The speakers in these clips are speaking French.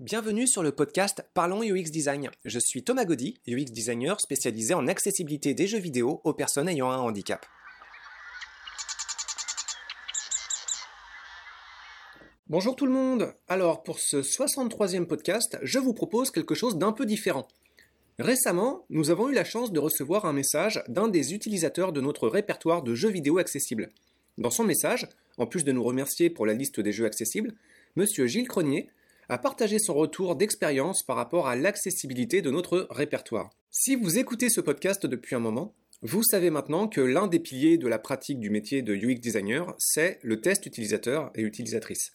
Bienvenue sur le podcast Parlons UX Design. Je suis Thomas Gaudy, UX designer spécialisé en accessibilité des jeux vidéo aux personnes ayant un handicap. Bonjour tout le monde Alors pour ce 63e podcast, je vous propose quelque chose d'un peu différent. Récemment, nous avons eu la chance de recevoir un message d'un des utilisateurs de notre répertoire de jeux vidéo accessibles. Dans son message, en plus de nous remercier pour la liste des jeux accessibles, Monsieur Gilles Cronier a partagé son retour d'expérience par rapport à l'accessibilité de notre répertoire. Si vous écoutez ce podcast depuis un moment, vous savez maintenant que l'un des piliers de la pratique du métier de UX designer, c'est le test utilisateur et utilisatrice.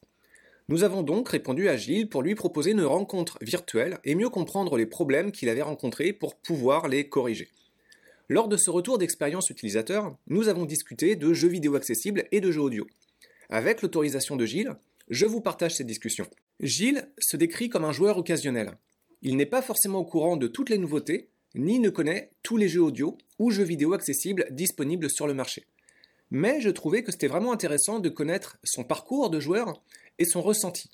Nous avons donc répondu à Gilles pour lui proposer une rencontre virtuelle et mieux comprendre les problèmes qu'il avait rencontrés pour pouvoir les corriger. Lors de ce retour d'expérience utilisateur, nous avons discuté de jeux vidéo accessibles et de jeux audio. Avec l'autorisation de Gilles, je vous partage ces discussions. Gilles se décrit comme un joueur occasionnel. Il n'est pas forcément au courant de toutes les nouveautés, ni ne connaît tous les jeux audio ou jeux vidéo accessibles disponibles sur le marché. Mais je trouvais que c'était vraiment intéressant de connaître son parcours de joueur et son ressenti.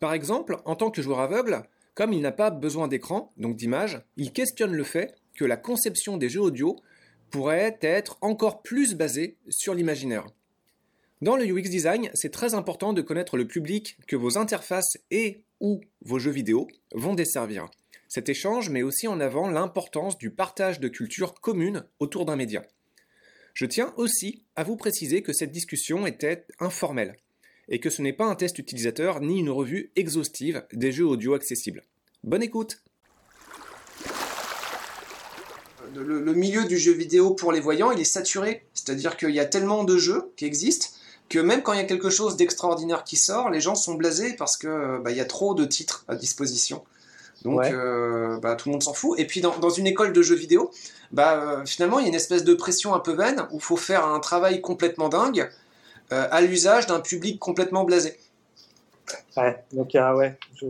Par exemple, en tant que joueur aveugle, comme il n'a pas besoin d'écran, donc d'image, il questionne le fait que la conception des jeux audio pourrait être encore plus basée sur l'imaginaire. Dans le UX design, c'est très important de connaître le public que vos interfaces et ou vos jeux vidéo vont desservir. Cet échange met aussi en avant l'importance du partage de cultures communes autour d'un média. Je tiens aussi à vous préciser que cette discussion était informelle et que ce n'est pas un test utilisateur ni une revue exhaustive des jeux audio accessibles. Bonne écoute le, le, milieu du jeu vidéo pour les voyants, il est saturé. C'est-à-dire qu'il y a tellement de jeux qui existent que même quand il y a quelque chose d'extraordinaire qui sort, les gens sont blasés parce que bah, il y a trop de titres à disposition. Donc euh, bah, tout le monde s'en fout. Et puis dans, dans, une école de jeux vidéo, bah, euh, finalement il y a une espèce de pression un peu vaine où il faut faire un travail complètement dingue euh, à l'usage d'un public complètement blasé. Ouais, donc ouais. Je...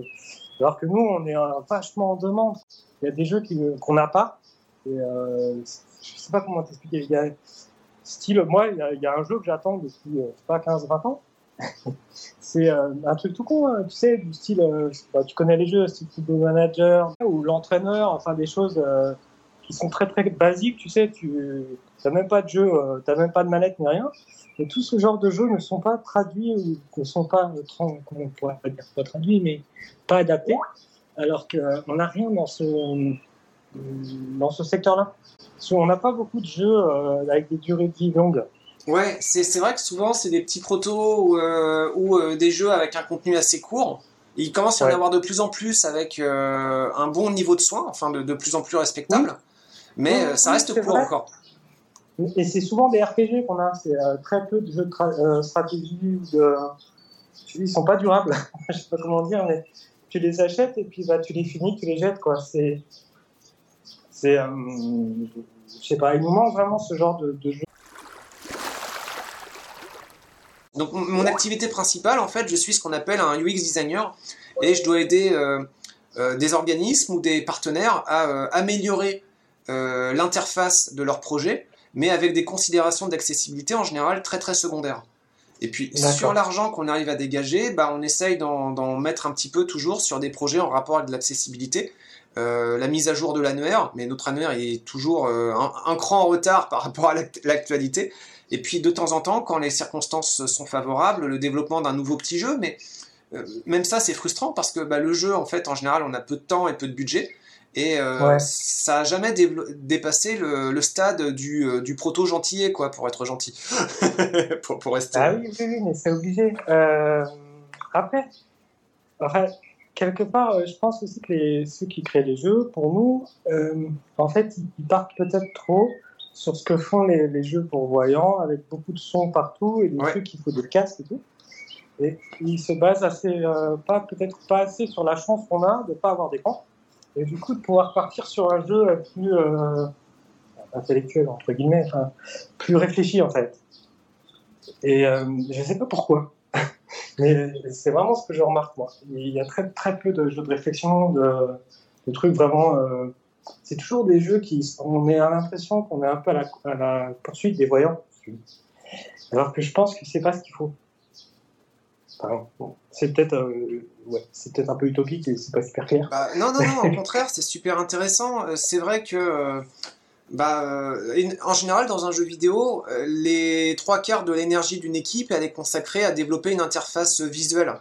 Alors que nous on est vachement en demande. Il y a des jeux qu'on n'a pas. Et, je sais pas comment t'expliquer. Il y a Style, moi, il y, a un jeu que j'attends depuis, euh, pas 15-20 ans. c'est euh, un truc tout con, hein, tu sais, du style, euh, tu connais les jeux, style de manager ou l'entraîneur, enfin des choses qui sont très très basiques, tu sais, tu n'as même pas de jeu, tu n'as même pas de manette ni rien. Et tout ce genre de jeux ne sont pas traduits ou ne sont pas, comment on pourrait pas dire pas traduits, mais pas adaptés, alors qu'on n'a rien dans ce, dans ce secteur-là. On n'a pas beaucoup de jeux euh, avec des durées de vie longues. Ouais, c'est vrai que souvent c'est des petits protos ou, euh, euh, des jeux avec un contenu assez court. il commence à y en avoir de plus en plus avec un bon niveau de soin, enfin de, de plus en plus respectable. Mais ça reste court encore. Et c'est souvent des RPG qu'on a, c'est très peu de jeux de stratégie ou de. Ils sont pas durables, je sais pas comment dire, mais tu les achètes et puis bah, tu les finis, tu les jettes. quoi. C'est c'est, euh, je sais pas, il nous manque vraiment ce genre de, jeu. Donc mon activité principale, en fait, je suis ce qu'on appelle un UX designer et je dois aider euh, euh, des organismes ou des partenaires à améliorer l'interface de leur projet, mais avec des considérations d'accessibilité en général très très secondaires. Et puis sur l'argent qu'on arrive à dégager, bah, on essaye d'en mettre un petit peu toujours sur des projets en rapport avec l'accessibilité euh, la mise à jour de l'annuaire, mais notre annuaire est toujours euh, un, cran en retard par rapport à l'actualité. Et puis de temps en temps, quand les circonstances sont favorables, le développement d'un nouveau petit jeu, mais euh, même ça c'est frustrant parce que bah, le jeu, en fait, en général, on a peu de temps et peu de budget. Et ça a jamais dépassé le, stade du, du proto gentillet, quoi, pour être gentil. pour, pour, rester. Ah oui, oui, mais c'est obligé. après, quelque part, euh, je pense aussi que les, ceux qui créent les jeux, pour nous, euh, en fait, ils partent peut-être trop sur ce que font les, jeux pour voyants, avec beaucoup de sons partout et des trucs qu'il faut des casques et tout. Et ils se basent assez, euh, pas peut-être pas assez sur la chance qu'on a de pas avoir d'écran. Et du coup, de pouvoir partir sur un jeu plus intellectuel entre guillemets, plus réfléchi en fait. Et je sais pas pourquoi. Mais c'est vraiment ce que je remarque, moi. Il y a très, très peu de jeux de réflexion, de, trucs vraiment. Euh, c'est toujours des jeux qui. On a l'impression qu'on est un peu à la, poursuite des voyants. Alors que je pense que c'est pas ce qu'il faut. c'est peut-être ouais, c'est peut-être un peu utopique et c'est pas super clair. Bah, non, non, non, au contraire, c'est super intéressant. C'est vrai que bah, en général, dans un jeu vidéo, les trois quarts de l'énergie d'une équipe elle est consacrée à développer une interface visuelle.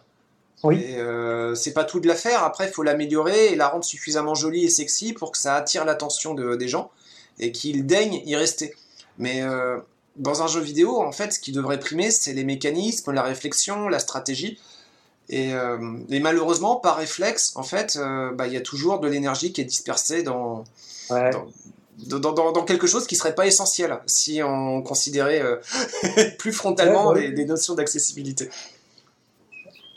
Oui. Euh, c'est pas tout de la faire. Après, il faut l'améliorer et la rendre suffisamment jolie et sexy pour que ça attire l'attention de, des gens et qu'ils daignent y rester. Mais euh, dans un jeu vidéo, en fait, ce qui devrait primer, c'est les mécanismes, la réflexion, la stratégie. Et, euh, malheureusement, par réflexe, en fait, bah, il y a toujours de l'énergie qui est dispersée dans, dans, quelque chose qui serait pas essentiel si on considérait plus frontalement des les, notions d'accessibilité.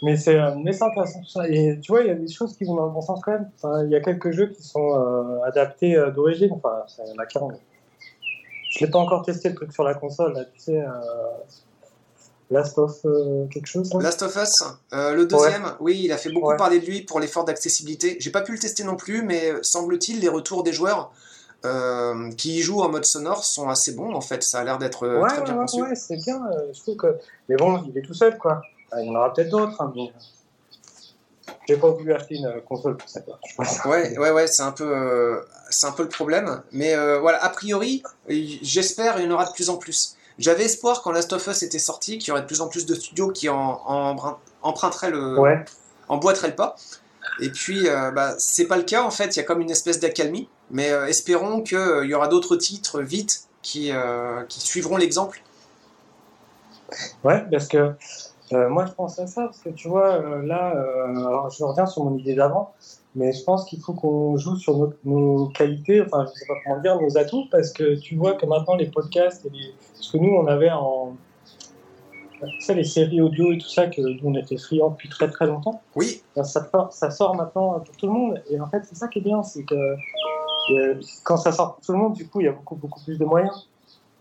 Mais c'est euh, intéressant tout ça. Et tu vois, il y a des choses qui vont dans le bon sens quand même. il y a quelques jeux qui sont euh, adaptés euh, d'origine. Enfin, il y en a 40. Je l'ai pas encore testé le truc sur la console. Là, tu sais, Last of quelque chose. Last of Us, le deuxième. Oui, il a fait beaucoup parler de lui pour l'effort d'accessibilité. J'ai pas pu le tester non plus, mais semble-t-il, les retours des joueurs. Qui y jouent en mode sonore sont assez bons en fait, ça a l'air d'être très bien conçu. Ouais, c'est bien, je trouve que. Mais bon, il est tout seul quoi. Ah, il y en aura peut-être d'autres, hein, mais j'ai pas voulu acheter une console pour ça. Ouais, ouais, ouais, c'est un peu, euh, c'est un peu le problème. Mais euh, voilà, a priori, j'espère il y en aura de plus en plus. J'avais espoir quand Last of Us était sorti qu'il y aurait de plus en plus de studios qui en, emprunteraient le, ouais. emboîteraient le pas. Et puis, euh, bah, c'est pas le cas en fait. Il y a comme une espèce d'accalmie. Mais espérons qu'il y aura d'autres titres vite qui, qui suivront l'exemple. Ouais, parce que euh, moi, je pense à ça parce que tu vois, euh, là, euh, alors je reviens sur mon idée d'avant, mais je pense qu'il faut qu'on joue sur nos, qualités, enfin, je sais pas comment dire, nos atouts, parce que tu vois que maintenant les podcasts, et les... ce que nous on avait en. Tu sais, les séries audio et tout ça, que nous on était friands depuis très très longtemps. Oui. Ben, ça, ça sort maintenant pour tout le monde. Et en fait, c'est ça qui est bien, c'est que quand ça sort pour tout le monde, du coup, il y a beaucoup beaucoup plus de moyens.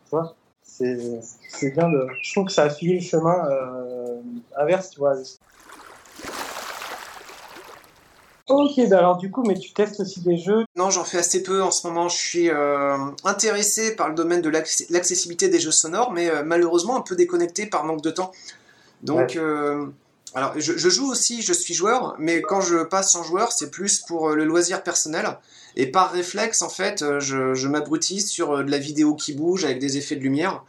Tu vois c'est bien de. Je trouve que ça a filé le chemin euh, inverse, tu vois. Ok, bah alors du coup, mais tu testes aussi des jeux Non, j'en fais assez peu en ce moment. Je suis euh, intéressé par le domaine de l'accessibilité des jeux sonores, mais euh, malheureusement un peu déconnecté par manque de temps. Donc, alors je, je, joue aussi, je suis joueur, mais quand je passe en joueur, c'est plus pour le loisir personnel. Et par réflexe, en fait, euh, je, je m'abrutis sur euh, de la vidéo qui bouge avec des effets de lumière.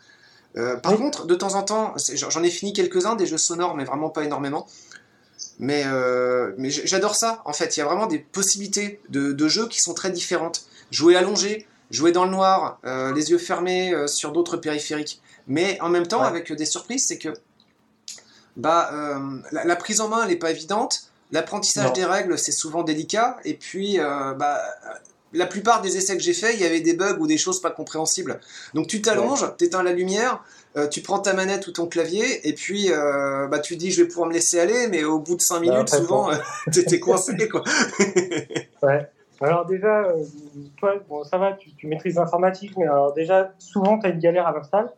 Euh, par contre, de temps en temps, j'en ai fini quelques-uns, des jeux sonores, mais vraiment pas énormément. Mais, mais j'adore ça, en fait. Il y a vraiment des possibilités de, jeux qui sont très différentes. Jouer allongé, jouer dans le noir, les yeux fermés sur d'autres périphériques. Mais en même temps, avec des surprises, c'est que bah, la, prise en main, elle n'est pas évidente. L'apprentissage des règles, c'est souvent délicat. Et puis, euh, bah, la plupart des essais que j'ai faits, il y avait des bugs ou des choses pas compréhensibles. Donc tu t'allonges, tu éteins la lumière, euh, tu prends ta manette ou ton clavier, et puis euh, bah, tu dis je vais pouvoir me laisser aller, mais au bout de 5 bah, minutes, souvent, tu étais coincé. Quoi. ouais. Alors déjà, toi, bon, ça va, tu, maîtrises l'informatique, mais alors déjà, souvent, tu as une galère à l'install.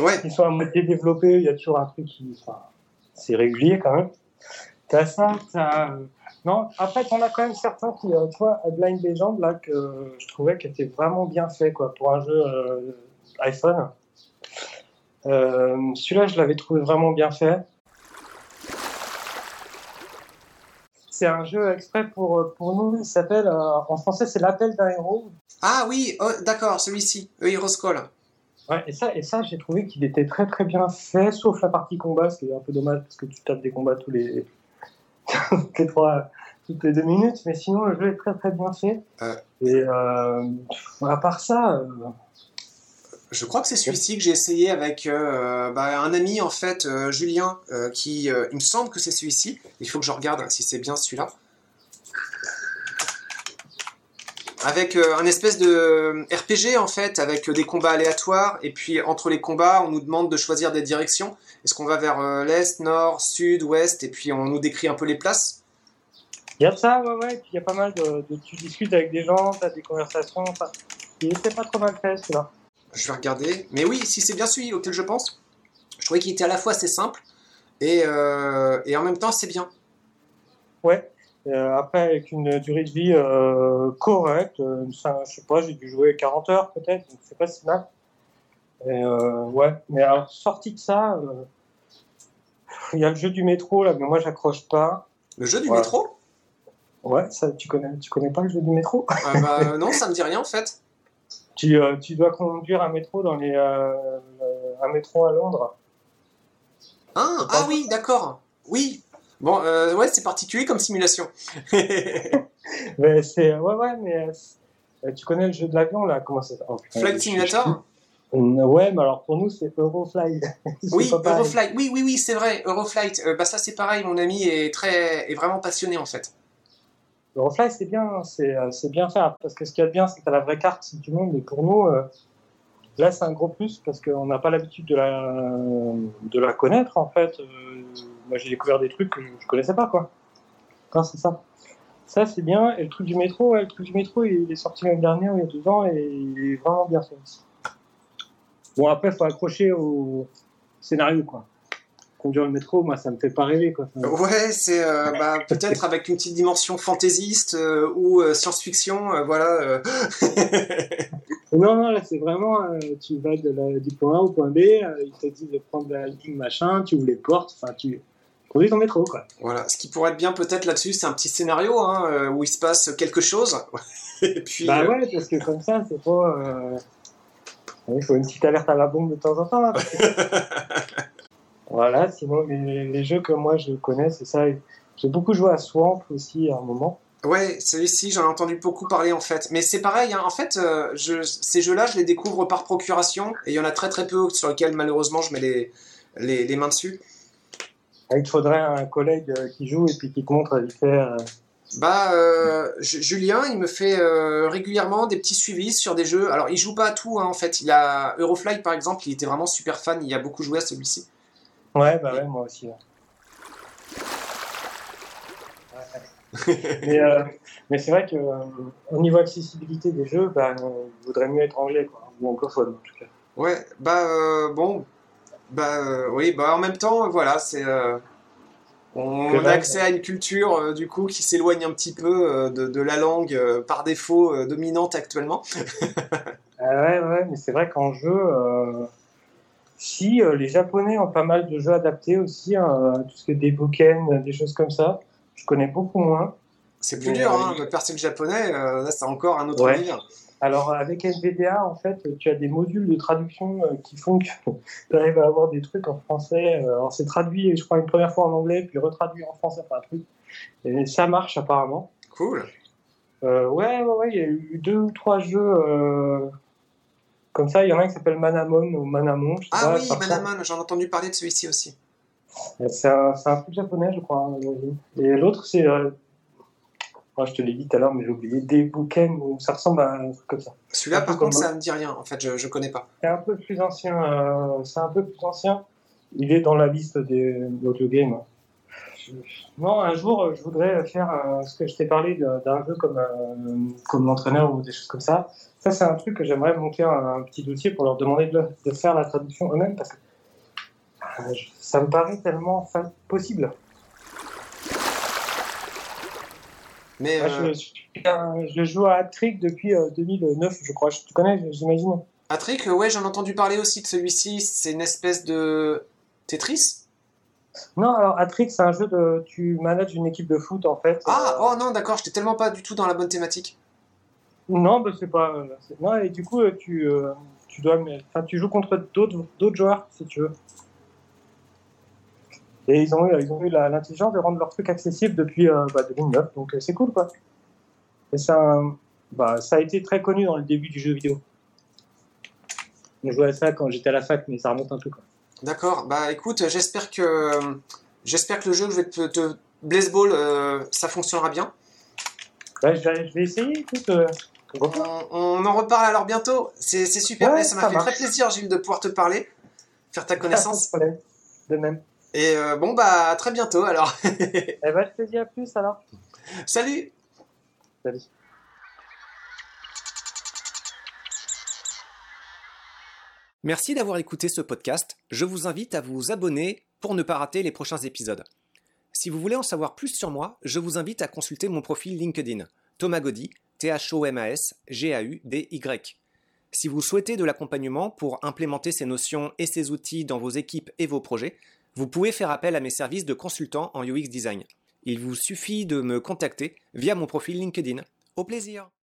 Ouais. Ils sont à moitié développés, il y a toujours un truc qui... Enfin, c'est régulier quand même. T'as ça, t'as... Non, en fait, on a quand même certains qui, euh, tu vois, Blind Legend, là, que je trouvais qui était vraiment bien fait, quoi, pour un jeu euh, iPhone. Euh, celui-là, je l'avais trouvé vraiment bien fait. C'est un jeu exprès pour, pour nous, il s'appelle, en français, c'est L'appel d'un héros. Ah oui, oh, d'accord, celui-ci, Heroes Call. Ouais, et ça, et ça j'ai trouvé qu'il était très très bien fait, sauf la partie combat, ce qui est un peu dommage parce que tu tapes des combats tous les, toutes les trois, toutes les deux minutes, mais sinon le jeu est très très bien fait. Et euh, à part ça. Euh, je crois que c'est celui-ci que j'ai essayé avec euh, bah, un ami en fait, Julien, qui il me semble que c'est celui-ci. Il faut que je regarde si c'est bien celui-là. Avec un espèce de RPG en fait, avec des combats aléatoires, et puis entre les combats, on nous demande de choisir des directions. Est-ce qu'on va vers euh, l'est, nord, sud, ouest, et puis on nous décrit un peu les places Il y a ça, ouais, ouais. Et puis il y a pas mal de, Tu discutes avec des gens, tu as des conversations. Enfin, il était pas trop mal fait celui-là. Je vais regarder. Mais oui, si c'est bien celui auquel je pense. Je trouvais qu'il était à la fois assez simple et, euh, et en même temps assez bien. Ouais. Euh, après, avec une durée de vie correcte, ça, je sais pas, j'ai dû jouer 40 heures peut-être, donc c'est pas si mal. Et, ouais, mais alors sorti de ça, Il y a le jeu du métro, là, mais moi, j'accroche pas. Le jeu du métro? Ouais, ça, tu connais, tu connais pas le jeu du métro? Euh, bah, Non, ça me dit rien en fait. tu, euh, tu dois conduire un métro dans les, euh, euh, un métro à Londres. Ah, ah oui, d'accord. Oui. Bon, euh, ouais, c'est particulier comme simulation. Mais c'est, ouais, ouais, mais euh, tu connais le jeu de l'avion, là? Comment ça oh, Flight je- Simulator? je- Ouais, mais alors pour nous, c'est Eurofly. Oui. Euroflight. Oui, oui, oui, c'est vrai. Euroflight. Euh, bah ça, c'est pareil. Mon ami est très, est vraiment passionné en fait. Eurofly, c'est bien, c'est euh, c'est bien fait. Parce que ce qu'il y a de bien, c'est que tu as la vraie carte du monde. Et pour nous, euh, là, c'est un gros plus parce qu'on n'a pas l'habitude de la, de la connaître, en fait. Moi, j'ai découvert des trucs que je connaissais pas, quoi. C'est ça. Ça, c'est bien. Et le truc du métro, ouais, le truc du métro, il est sorti l'année dernière, il y a deux ans, et il est vraiment bien fait. Bon, après, il faut accrocher au scénario, quoi. Conduire le métro, moi, ça me fait pas rêver, quoi. Ouais, c'est euh, bah, peut-être avec une petite dimension fantaisiste euh, ou euh, science-fiction, voilà. Non, non, là, c'est vraiment, tu vas de la- du point A au point B, il te dit de prendre la ligne machin, tu ouvres les portes, enfin, tu conduis ton métro, quoi. voilà. Ce qui pourrait être bien peut-être là-dessus, c'est un petit scénario hein, euh, où il se passe quelque chose. Et puis. Bah euh, ouais, parce que comme ça, c'est pas. euh, Il faut une petite alerte à la bombe de temps en temps, parce que- voilà, sinon, les, les jeux que moi je connais, c'est ça. J'ai beaucoup joué à Swamp aussi à un moment. Ouais, celui-ci, j'en ai entendu beaucoup parler en fait. Mais c'est pareil, hein, en fait, euh, je, ces jeux-là, je les découvre par procuration et il y en a très très peu sur lesquels malheureusement je mets les, les, les mains dessus. Il te faudrait un collègue euh, qui joue et puis qui te montre vite fait. euh, Bah, euh, Ju- Julien, il me fait euh, régulièrement des petits suivis sur des jeux. Alors, il joue pas à tout, hein, en fait. Il a Eurofly, par exemple, il était vraiment super fan. Il a beaucoup joué à celui-ci. Ouais, bah ouais, moi aussi. ouais. Ouais, ouais. mais euh, mais c'est vrai que au niveau accessibilité des jeux, bah, il vaudrait mieux être anglais, quoi, ou anglophone en tout cas. Ouais, bah, bon. Bah, euh, oui, bah, en même temps, voilà, c'est. euh, on Que a accès à une culture, euh, du coup, qui s'éloigne un petit peu euh, de, de la langue euh, par défaut euh, dominante actuellement. Ah ouais, ouais, mais c'est vrai qu'en jeu, euh, si euh, les Japonais ont pas mal de jeux adaptés aussi, hein, euh, tout ce qui est des bouquins, des choses comme ça, je connais beaucoup moins. C'est plus Mais, dur, euh, hein, de percer le japonais, euh, là, c'est encore un autre Ouais. délire. Alors avec NVDA, en fait, tu as des modules de traduction euh, qui font que tu arrives à avoir des trucs en français. euh, alors c'est traduit, je crois, une première fois en anglais, puis retraduit en français, enfin un truc. Et ça marche apparemment. Cool. Euh, ouais, ouais, ouais, il y a eu deux ou trois jeux euh, comme ça. Il y en a un qui s'appelle Manamon ou Manamon. je sais Ah pas, oui, par. Manaman, j'en ai entendu parler de celui-ci aussi. C'est un, c'est un truc japonais, je crois. Et l'autre, c'est. Euh... oh, je te l'ai dit tout à l'heure, mais j'ai oublié. Des bouquins où ça ressemble à un truc comme ça. Celui-là, par contre, ça me dit rien. En fait, je, je connais pas. C'est un peu plus ancien. euh, c'est un peu plus ancien. Il est dans la liste des audio games. Non, un jour, je voudrais faire euh, ce que je t'ai parlé d'un jeu comme, euh, comme l'entraîneur ou des choses comme ça. Ça, c'est un truc que j'aimerais monter un, un petit dossier pour leur demander de, de faire la traduction eux-mêmes parce que ça me paraît tellement possible. Mais Moi, euh, je, je, je joue à Hat-Trick depuis euh, 2009, je crois. Tu connais, j'imagine Patrick, euh, ouais, j'en ai entendu parler aussi de celui-ci. C'est une espèce de Tetris? Non, alors Hat-Trick, c'est un jeu de. Tu manages une équipe de foot en fait. Ah, Euh, oh non, d'accord, j'étais tellement pas du tout dans la bonne thématique. Non, bah, c'est pas. euh, Non, et du coup, euh, tu, euh, tu dois. Enfin, tu joues contre d'autres joueurs, si tu veux. Et ils ont eu, ils ont eu la- l'intelligence de rendre leur truc accessible depuis euh, bah, 2009, donc euh, c'est cool, quoi. Et ça, bah, ça a été très connu dans le début du jeu vidéo. On jouait à ça quand j'étais à la fac, mais ça remonte un peu, quoi. D'accord, bah écoute, j'espère que j'espère que le jeu que je vais te, te Blaze Ball, euh, ça fonctionnera bien. Ouais, je, vais, je vais essayer, écoute. euh. On, on en reparle alors bientôt. C'est super, Ouais, ça m'a fait marche. très plaisir, Gilles, de pouvoir te parler, faire ta connaissance. De même. Et euh, bon, bah à très bientôt alors. Eh ben, je te dis à plus alors. Salut Salut. Merci d'avoir écouté ce podcast. Je vous invite à vous abonner pour ne pas rater les prochains épisodes. Si vous voulez en savoir plus sur moi, je vous invite à consulter mon profil LinkedIn, Thomas Gaudy, T-H-O-M-A-S, G-A-U-D-Y. Si vous souhaitez de l'accompagnement pour implémenter ces notions et ces outils dans vos équipes et vos projets, vous pouvez faire appel à mes services de consultant en UX design. Il vous suffit de me contacter via mon profil LinkedIn. Au plaisir